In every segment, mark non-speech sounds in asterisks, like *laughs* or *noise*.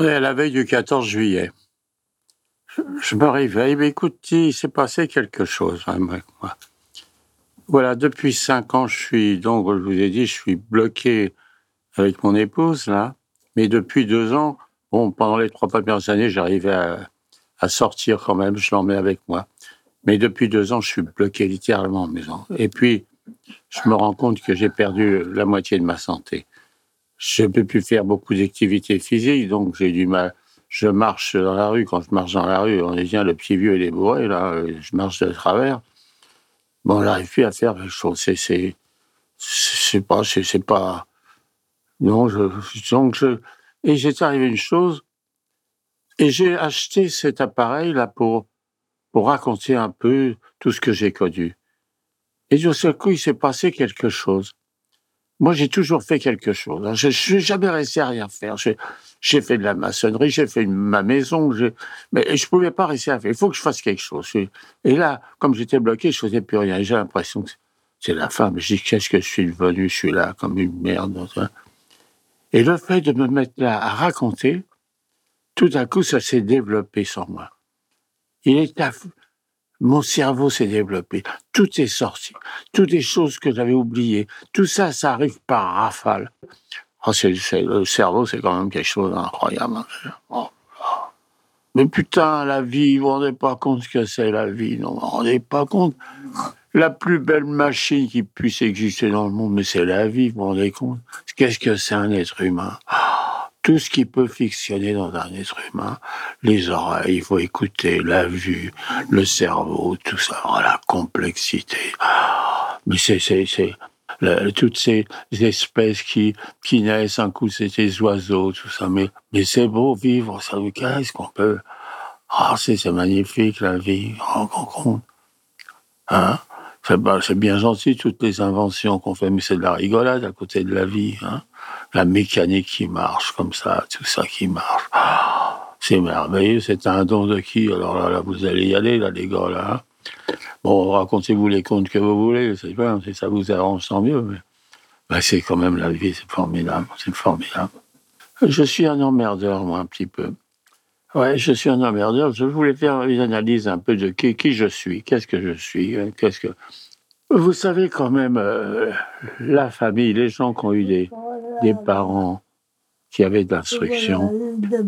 On est à la veille du 14 juillet. Je, me réveille, mais écoute, il s'est passé quelque chose hein, avec moi. Voilà, depuis cinq ans, je suis, donc, je vous ai dit, je suis bloqué avec mon épouse, là. Mais depuis deux ans, bon, pendant les trois premières années, j'arrivais à, à sortir quand même, je l'emmène avec moi. Mais depuis deux ans, je suis bloqué littéralement en maison. Et puis, je me rends compte que j'ai perdu la moitié de ma santé. Je ne peux plus faire beaucoup d'activités physiques, donc j'ai du mal. Je marche dans la rue. Quand je marche dans la rue, on est bien le petit vieux et les bourrés, là. euh, Je marche de travers. Bon, on n'arrive plus à faire quelque chose. C'est, c'est, pas, c'est, pas. Non, je, donc je. Et j'étais arrivé une chose. Et j'ai acheté cet appareil-là pour, pour raconter un peu tout ce que j'ai connu. Et du seul coup, il s'est passé quelque chose. Moi, j'ai toujours fait quelque chose. hein. Je je n'ai jamais resté à rien faire. J'ai fait de la maçonnerie, j'ai fait une- ma maison, mais je pouvais pas rester à faire. Il faut que je fasse quelque chose. Et là, comme j'étais bloqué, je faisais plus rien. J'ai l'impression que c'est la fin. Mais je dis, qu'est-ce que je suis devenu? Je suis là comme une merde. hein. Et le fait de me mettre là à raconter, tout à coup, ça s'est développé sans moi. Il est à... Mon cerveau s'est développé. Tout est sorti. Toutes les choses que j'avais oubliées. Tout ça, ça arrive par rafale. Oh, le cerveau, c'est quand même quelque chose d'incroyable. Oh. Mais putain, la vie, vous vous rendez pas compte ce que c'est la vie, non, vous vous rendez pas compte. La plus belle machine qui puisse exister dans le monde, mais c'est la vie, vous vous rendez compte. Qu'est-ce que c'est un être humain? Ah, Tout ce qui peut fictionner dans un être humain, les oreilles, il faut écouter, la vue, le cerveau, tout ça, oh, la complexité. Mais c'est, c'est, c'est, toutes ces espèces qui, qui naissent, un coup c'est des oiseaux, tout ça. Mais, mais c'est beau vivre, ça. Qu'est-ce qu'on peut? Ah, c'est, c'est magnifique la vie, on rend compte. Hein? C'est, bah, c'est bien gentil toutes les inventions qu'on fait, mais c'est de la rigolade à côté de la vie. Hein? La mécanique qui marche comme ça, tout ça qui marche. Ah, c'est merveilleux, c'est un don de qui? Alors là, là, vous allez y aller, là, les gars, là. hein. Bon, racontez-vous les contes que vous voulez, c'est bien, si ça vous arrange, tant mieux. Mais c'est quand même la vie, c'est formidable, c'est formidable. Je suis un emmerdeur, moi, un petit peu. Ouais, je suis un emmerdeur. Je voulais faire une analyse un peu de qui, je suis, qu'est-ce que je suis, hein, qu'est-ce que. Vous savez quand même, euh, la famille, les gens qui ont eu des, parents qui avaient de l'instruction,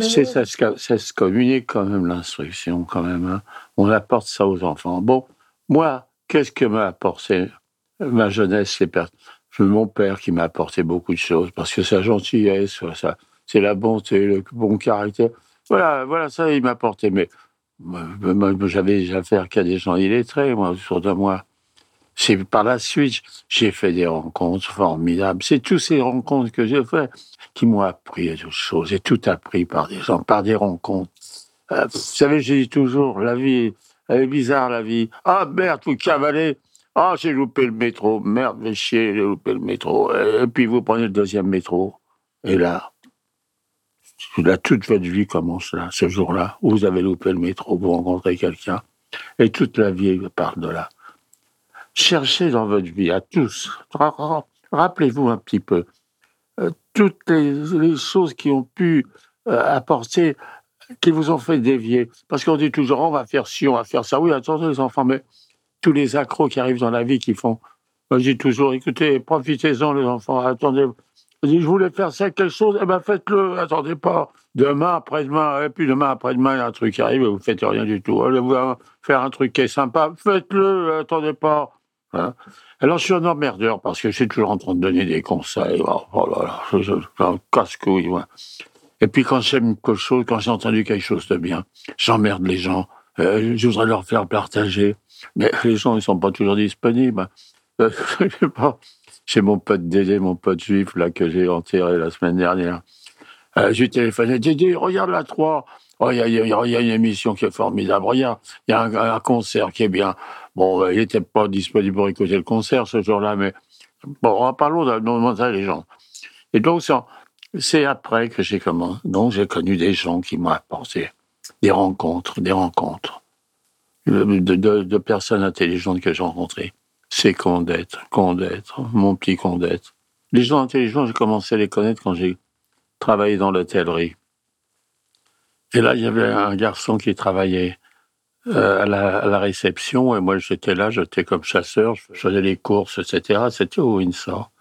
c'est ça, ça se communique quand même l'instruction, quand même. hein. On apporte ça aux enfants. Bon, moi, qu'est-ce que m'a apporté ma jeunesse C'est per- c'est mon père qui m'a apporté beaucoup de choses parce que sa gentillesse, c'est la bonté, le bon caractère. Voilà, voilà, ça, il m'a apporté. Mais j'avais affaire qu'à des gens illettrés, moi, autour de moi. C'est par la suite, j'ai fait des rencontres formidables. C'est toutes ces rencontres que j'ai faites qui m'ont appris à choses. J'ai tout appris par des gens, par des rencontres. Euh, vous savez, je dis toujours, la vie, elle est bizarre, la vie. Ah, merde, vous cavalez. Ah, j'ai loupé le métro. Merde, mais chier, j'ai loupé le métro. Et puis vous prenez le deuxième métro. Et là, toute votre vie commence là, ce jour-là, où vous avez loupé le métro, vous rencontrez quelqu'un. Et toute la vie part de là. Cherchez dans votre vie, à tous, ra- ra- rappelez-vous un petit peu, euh, toutes les, les choses qui ont pu euh, apporter, qui vous ont fait dévier. Parce qu'on dit toujours, on va faire ci, on va faire ça. Oui, attendez les enfants, mais tous les accros qui arrivent dans la vie, qui font... Moi, je dis toujours, écoutez, profitez-en les enfants, attendez. Je dis, je voulais faire ça, quelque chose, eh ben faites-le, attendez pas. Demain, après-demain, et puis demain, après-demain, il y a un truc qui arrive et vous faites rien du tout. Allez, vous faire un truc qui est sympa, faites-le, attendez pas. Hein? Alors, je suis un emmerdeur parce que je suis toujours en train de donner des conseils. Oh, oh là là, je, je, je- casse-couille. Et puis, quand j'aime quelque chose, quand j'ai entendu quelque chose de bien, j'emmerde les gens. Euh, je voudrais leur faire partager. Mais les gens, ils sont pas toujours disponibles. Euh, *laughs* je sais pas. Chez mon pote Dédé, mon pote juif, là, que j'ai enterré la semaine dernière. Euh, j'ai téléphoné, Dédé, regarde la 3. Oh, il y, a, une émission qui est formidable. Regarde, il y a un, concert qui est bien. Bon, euh, il n'était pas disponible pour écouter le concert ce jour-là, mais bon, parlons de les gens. Et donc, c'est après que j'ai commencé. Donc, j'ai connu des gens qui m'ont apporté des rencontres, des rencontres de, de personnes intelligentes que j'ai rencontrées. C'est Condette, Condette, mon petit Condette. Les gens intelligents, j'ai commencé à les connaître quand j'ai travaillé dans l'hôtellerie. Et là, il y avait un garçon qui travaillait euh, à, la, réception, et moi j'étais là, j'étais comme chasseur, je faisais les courses, etc. C'était au Windsor.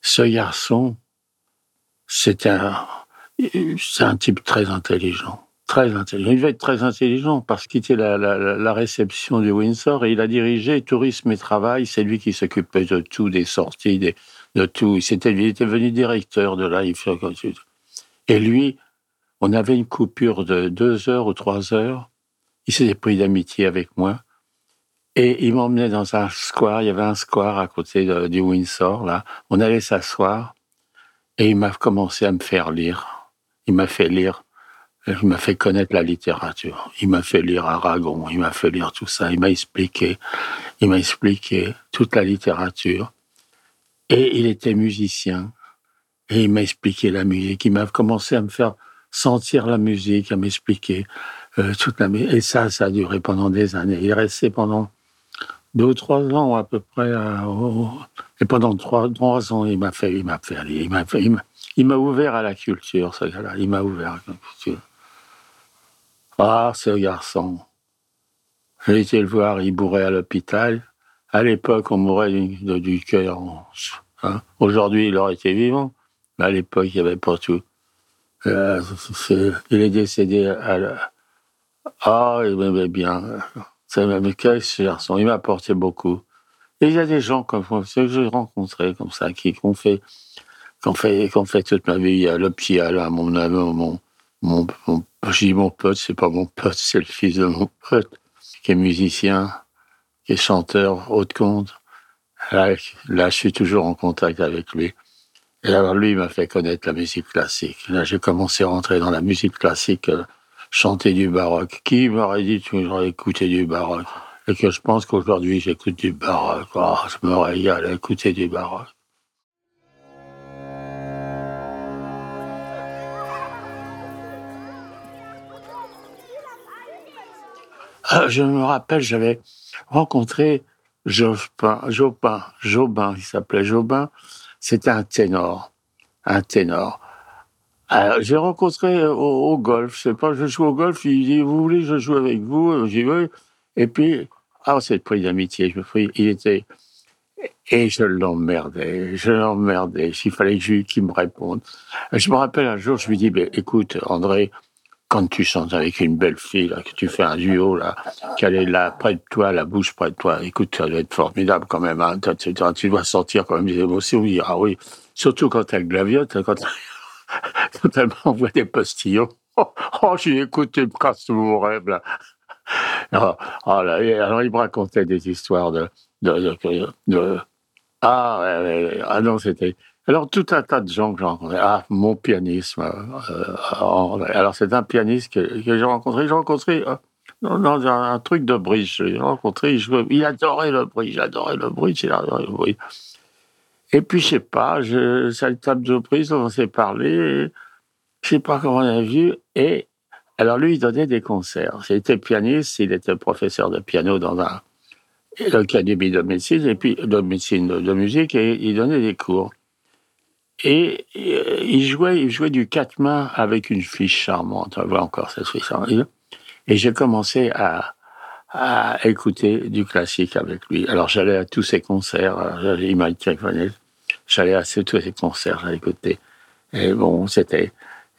Ce garçon, c'était un, c'est un type très intelligent. Très intelligent. Il devait être très intelligent parce qu'il était la, la, la, réception du Windsor et il a dirigé Tourisme et Travail. C'est lui qui s'occupait de tout, des sorties, de tout. Était, il était venu directeur de là. Et lui, on avait une coupure de deux heures ou trois heures. Il s'était pris d'amitié avec moi. Et il m'emmenait dans un square. Il y avait un square à côté du Windsor, là. On allait s'asseoir. Et il m'a commencé à me faire lire. Il m'a fait lire il m'a fait connaître la littérature. Il m'a fait lire Aragon. Il m'a fait lire tout ça. Il m'a expliqué. Il m'a expliqué toute la littérature. Et il était musicien. Et il m'a expliqué la musique. Il m'a commencé à me faire sentir la musique, à m'expliquer euh, toute la musique. Et ça, ça a duré pendant des années. Il est resté pendant deux ou trois ans à peu près. Et pendant trois, ans, il m'a fait, il m'a fait. Il m'a, il m'a ouvert à la culture, ce gars-là. Il m'a ouvert à la culture. Ah, ce garçon. J'ai été le voir, il bourrait à l'hôpital. À l'époque, on mourait du, du cœur. Hein. Aujourd'hui, il aurait été vivant. Mais à l'époque, il n'y avait pas tout. Euh, il est décédé. Ah, il m'aimait bien. C'est même quel ce garçon. Il m'a apporté beaucoup. Et il y a des gens comme ceux que j'ai rencontrés comme ça, qui ont fait, fait, fait toute ma vie. Il y a le mon, mon, mon, mon je dis mon pote, c'est pas mon pote, c'est le fils de mon pote, qui est musicien, qui est chanteur, haut de compte. Là, là, je suis toujours en contact avec lui. Et alors, lui, il m'a fait connaître la musique classique. Là, j'ai commencé à rentrer dans la musique classique, euh, chanter du baroque. Qui m'aurait dit que j'aurais écouté du baroque? Et que je pense qu'aujourd'hui, j'écoute du baroque. Oh, je me régale à écouter du baroque. *laughs* je me rappelle, j'avais rencontré Jobin, Jobin, Jobin, il s'appelait Jobin. C'était un ténor, un ténor. Euh, j'ai rencontré au, golf, je sais pas, je joue au golf, il dit, vous voulez, je joue avec vous, j'y vais. Et puis, ah, c'est le prix d'amitié, je me prie, il était, et je l'emmerdais, je l'emmerdais, s'il fallait que je, qu'il me réponde. Je me rappelle un jour, je lui dis, ben, écoute, André, quand tu chantes avec une belle fille, que tu fais un duo, là, qu'elle est là, près de toi, la bouche près de toi, écoute, ça doit être formidable quand même, hein. tu, tu, dois sentir quand même des émotions, ah oui, surtout quand elle glaviote, quand, *laughs* quand elle m'envoie des postillons. Oh, *laughs* oh j'ai écouté, me casse mon rêve, là. Oh, là, alors il me racontait des histoires de, ah, ah non, c'était, alors, tout un tas de gens que j'ai rencontrés. Ah, mon pianisme. Euh, alors, c'est un pianiste que, j'ai rencontré. J'ai rencontré euh, dans, un, truc de bridge. J'ai rencontré, il, adorait le bridge, adorait le bridge, il adorait le bridge. Et puis, je sais pas, je, c'est une table de prise, on s'est parlé. Je sais pas comment on a vu. Et alors, lui, il donnait des concerts. Il était pianiste, il était professeur de piano dans un, l'académie de médecine, et puis de médecine, de musique, et il donnait des cours. Et, euh, il jouait, il jouait du quatre mains avec une fiche charmante. On voit encore cette fiche charmante. Et j'ai commencé à, à écouter du classique avec lui. Alors j'allais à tous ses concerts. Il m'a J'allais à tous ses concerts, j'allais écouter. Et bon, c'était.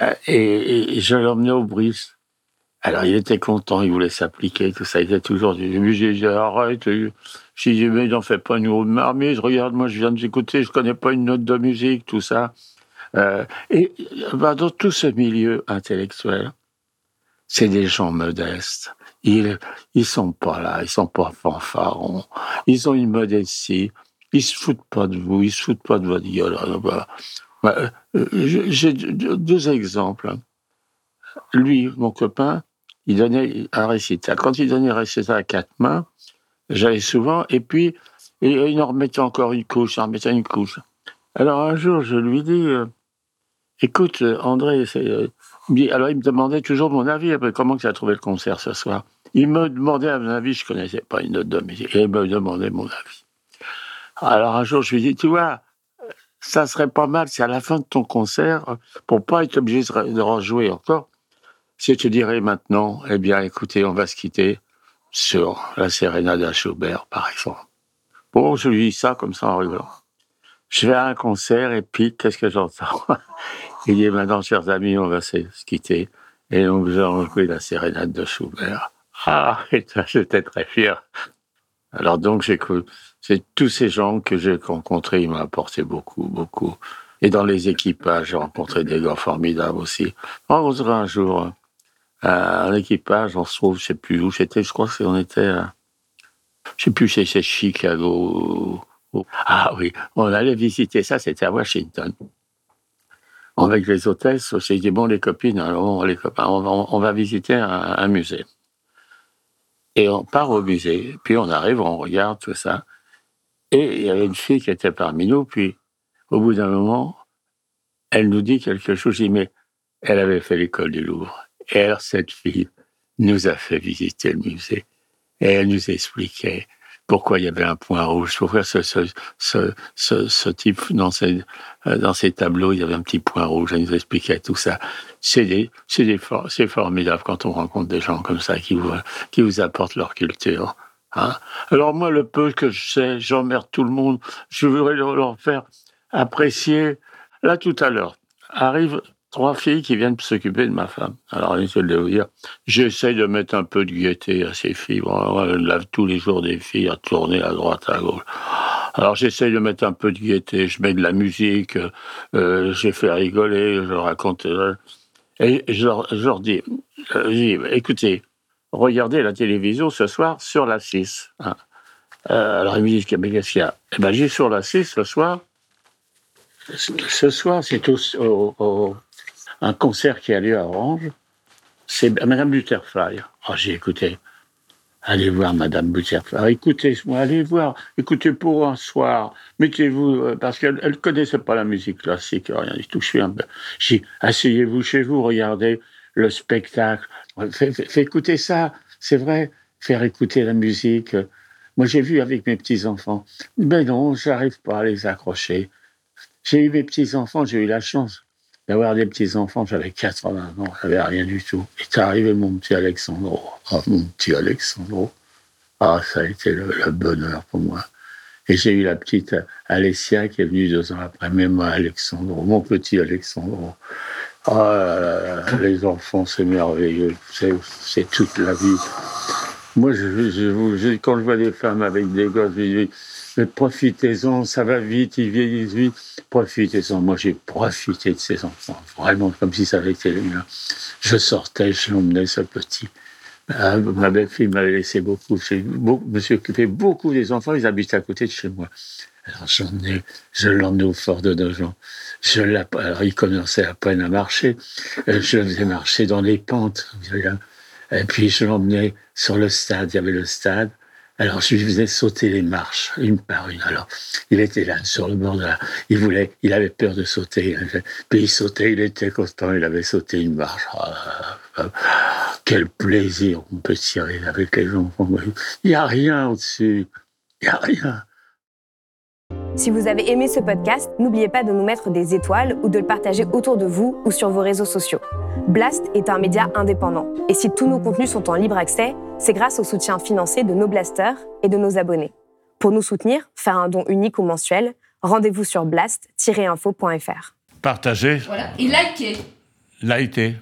Euh, et, et, je l'emmenais au brise. Alors il était content, il voulait s'appliquer, tout ça. Il était toujours du musée. Arrête. J'ai dit, mais n'en fais pas une de marmise, regarde, moi je viens d'écouter, je connais pas une note de musique, tout ça. Euh, et bah, dans tout ce milieu intellectuel, c'est des gens modestes. Ils ils sont pas là, ils sont pas fanfarons. Ils ont une modestie ils se foutent pas de vous, ils se foutent pas de votre gueule. Alors, bah, bah, euh, J'ai deux exemples. Lui, mon copain, il donnait un récital. Quand il donnait un récital à quatre mains, j'allais souvent, et puis il en remettait encore une couche, en remettait une couche. Alors un jour, je lui dis, euh, écoute, André, euh, alors il me demandait toujours mon avis, après, comment tu as trouvé le concert ce soir? Il me demandait à mon avis, je connaissais pas une note de musique, et il me demandait mon avis. Alors un jour, je lui dis, tu vois, ça serait pas mal si à la fin de ton concert, pour pas être obligé de rejouer encore, si tu dirais maintenant, eh bien écoutez, on va se quitter sur la sérénade à Schubert, par exemple. Bon, je lui dis ça comme ça en rigolant. Je vais à un concert et puis qu'est-ce que j'entends? Il dit maintenant, chers amis, on va se quitter et on vous a joué la sérénade de Schubert. Ah, *laughs* j'étais très fier. Alors donc, j'écoute. C'est tous ces gens que j'ai rencontrés, ils m'ont apporté beaucoup, beaucoup. Et dans les équipages, j'ai rencontré des gars formidables aussi. J'ai rencontré un jour euh, un équipage, on se trouve, je sais plus où j'étais, je crois qu'on était, à- je sais plus, c'est Chicago. Ah oui, on allait visiter ça, c'était à Washington. Avec les hôtesses, j'ai dit, bon, les copines, alors, les copains, on va, visiter un, un musée. Et on part au musée, puis on arrive, on regarde tout ça. Et il y avait une fille qui était parmi nous, puis au bout d'un moment, elle nous dit quelque chose. Je dis, mais elle avait fait l'école du Louvre. Alors, cette fille nous a fait visiter le musée. Et elle nous expliquait pourquoi il y avait un point rouge, pourquoi ce, ce, ce, type, dans ses, euh, tableaux, il y avait un petit point rouge. Elle nous expliquait tout ça. C'est for- formidable quand on rencontre des gens comme ça qui vous, qui vous apportent leur culture. Hein. Alors moi, le peu que je sais, j'emmerde tout le monde. Je voudrais leur faire apprécier. Là, tout à l'heure, arrivent trois filles qui viennent s'occuper de ma femme. Alors, je vais vous dire, j'essaye de mettre un peu de gaieté à ces filles. Bon, je lave tous les jours des filles à tourner à droite, à gauche. Alors, j'essaye de mettre un peu de gaieté. Je mets de la musique, euh, j'ai fait rigoler, je raconte. euh, et je leur, je euh, je dis, écoutez, regardez la télévision ce soir sur la 6. hein. Euh, alors, ils me disent, mais qu'est-ce qu'il y a? Eh ben, j'ai sur la 6 ce soir. Ce soir, c'est au- un concert qui a lieu à Orange. C'est Madame Butterfly. Oh, j'ai écouté. Allez voir Madame Butterfly. Écoutez-moi, allez voir. Écoutez pour un soir. Mettez-vous, euh, parce qu'elle ne connaissait pas la musique classique, rien du tout. Je suis un peu. J'ai asseyez-vous chez vous, regardez le spectacle. Fait écouter ça. C'est vrai, faire écouter la musique. Moi, j'ai vu avec mes petits-enfants. Mais non, j'arrive pas à les accrocher. J'ai eu mes petits-enfants, j'ai eu la chance d'avoir des petits-enfants. J'avais 80 ans, j'avais rien du tout. Et est arrivé mon petit Alexandro. Ah, mon petit Alexandro. Ah, ça a été le, bonheur pour moi. Et j'ai eu la petite Alessia qui est venue deux ans après, mais moi, Alexandro, mon petit Alexandro. Ah, les enfants, c'est merveilleux. C'est toute la vie. Moi, quand je vois des femmes avec des gosses, je dis, mais profitez-en, ça va vite, ils vieillissent vite, profitez-en. Moi, j'ai profité de ces enfants, vraiment, comme si ça avait été les miens. Je sortais, je l'emmenais, ce petit. Ah, ma belle-fille m'avait laissé beaucoup. Beau- me suis occupé beaucoup des enfants, ils habitent à côté de chez moi. Alors, j'emmenais, je l'emmenais au fort de Nogent. Je alors, il commençait à peine à marcher. Euh, Je le faisais marcher dans les pentes. Et puis, je l'emmenais sur le stade. Il y avait le stade. Alors, je lui faisais sauter les marches, une par une. Alors, il était là, sur le bord de la... Il voulait, il avait peur de sauter. Puis il sautait, il était content, il avait sauté une marche. Ah, ah, quel plaisir on peut tirer avec les enfants. Il n'y a rien au-dessus. Il n'y a rien. Si vous avez aimé ce podcast, n'oubliez pas de nous mettre des étoiles ou de le partager autour de vous ou sur vos réseaux sociaux. Blast est un média indépendant. Et si tous nos contenus sont en libre accès, c'est grâce au soutien financier de nos blasters et de nos abonnés. Pour nous soutenir, faire un don unique ou mensuel, rendez-vous sur blast-info.fr. Partagez, Voilà. Et likez. likez.